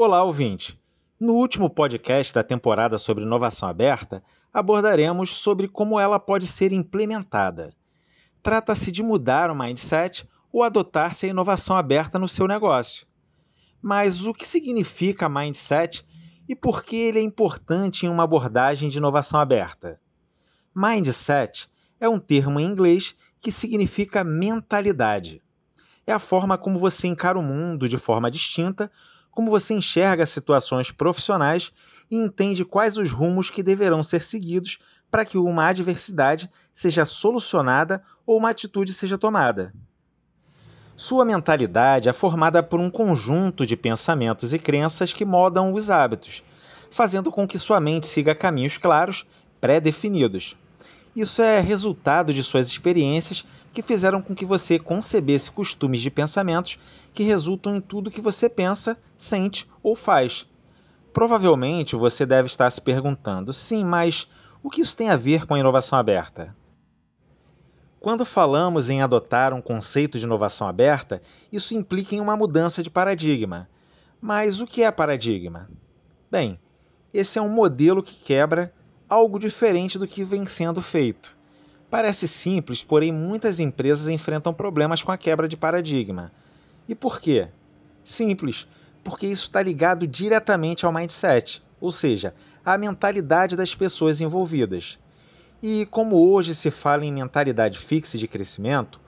Olá, ouvinte! No último podcast da temporada sobre inovação aberta, abordaremos sobre como ela pode ser implementada. Trata-se de mudar o mindset ou adotar-se a inovação aberta no seu negócio. Mas o que significa mindset e por que ele é importante em uma abordagem de inovação aberta? Mindset é um termo em inglês que significa mentalidade. É a forma como você encara o mundo de forma distinta como você enxerga situações profissionais e entende quais os rumos que deverão ser seguidos para que uma adversidade seja solucionada ou uma atitude seja tomada. Sua mentalidade é formada por um conjunto de pensamentos e crenças que modam os hábitos, fazendo com que sua mente siga caminhos claros, pré-definidos. Isso é resultado de suas experiências que fizeram com que você concebesse costumes de pensamentos que resultam em tudo que você pensa, sente ou faz. Provavelmente você deve estar se perguntando: sim, mas o que isso tem a ver com a inovação aberta? Quando falamos em adotar um conceito de inovação aberta, isso implica em uma mudança de paradigma. Mas o que é paradigma? Bem, esse é um modelo que quebra algo diferente do que vem sendo feito. Parece simples, porém muitas empresas enfrentam problemas com a quebra de paradigma. E por quê? Simples, porque isso está ligado diretamente ao mindset, ou seja, à mentalidade das pessoas envolvidas. E como hoje se fala em mentalidade fixa de crescimento,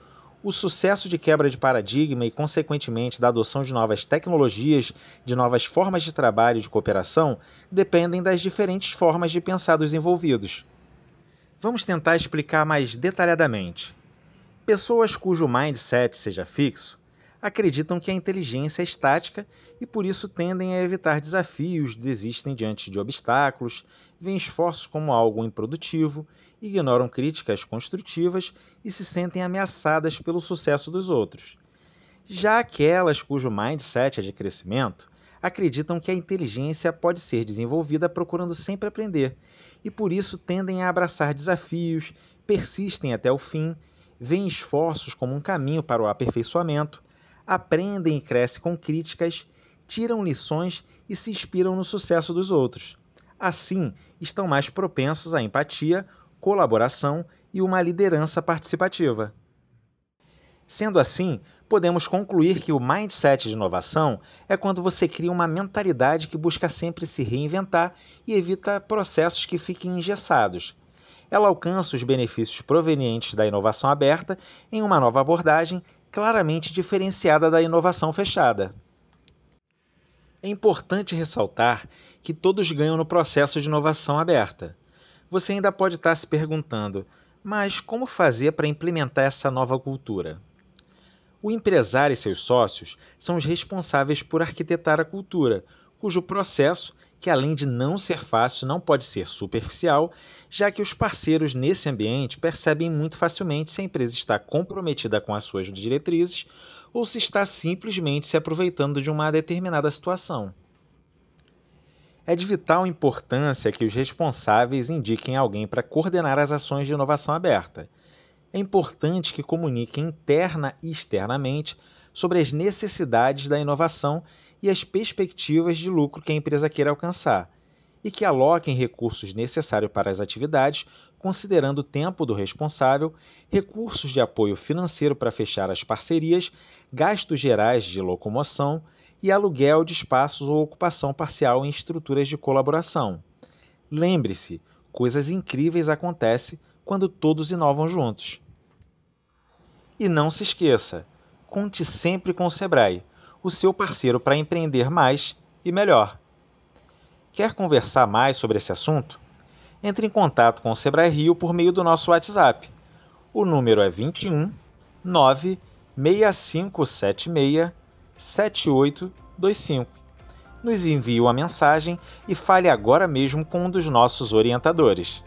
o sucesso de quebra de paradigma e, consequentemente, da adoção de novas tecnologias, de novas formas de trabalho e de cooperação, dependem das diferentes formas de pensar dos envolvidos. Vamos tentar explicar mais detalhadamente. Pessoas cujo mindset seja fixo acreditam que a inteligência é estática e por isso tendem a evitar desafios, desistem diante de obstáculos, veem esforços como algo improdutivo, ignoram críticas construtivas e se sentem ameaçadas pelo sucesso dos outros. Já aquelas cujo mindset é de crescimento acreditam que a inteligência pode ser desenvolvida procurando sempre aprender e por isso tendem a abraçar desafios, persistem até o fim, veem esforços como um caminho para o aperfeiçoamento, aprendem e crescem com críticas, tiram lições e se inspiram no sucesso dos outros. Assim, estão mais propensos à empatia, colaboração e uma liderança participativa. Sendo assim, podemos concluir que o mindset de inovação é quando você cria uma mentalidade que busca sempre se reinventar e evita processos que fiquem engessados. Ela alcança os benefícios provenientes da inovação aberta em uma nova abordagem claramente diferenciada da inovação fechada. É importante ressaltar que todos ganham no processo de inovação aberta. Você ainda pode estar se perguntando, mas como fazer para implementar essa nova cultura? O empresário e seus sócios são os responsáveis por arquitetar a cultura, cujo processo, que além de não ser fácil, não pode ser superficial, já que os parceiros nesse ambiente percebem muito facilmente se a empresa está comprometida com as suas diretrizes ou se está simplesmente se aproveitando de uma determinada situação. É de vital importância que os responsáveis indiquem alguém para coordenar as ações de inovação aberta. É importante que comunique interna e externamente sobre as necessidades da inovação e as perspectivas de lucro que a empresa queira alcançar, e que aloquem recursos necessários para as atividades, considerando o tempo do responsável, recursos de apoio financeiro para fechar as parcerias, gastos gerais de locomoção e aluguel de espaços ou ocupação parcial em estruturas de colaboração. Lembre-se, coisas incríveis acontecem quando todos inovam juntos. E não se esqueça, conte sempre com o Sebrae, o seu parceiro para empreender mais e melhor. Quer conversar mais sobre esse assunto? Entre em contato com o Sebrae Rio por meio do nosso WhatsApp. O número é 21 96576 7825. Nos envie uma mensagem e fale agora mesmo com um dos nossos orientadores.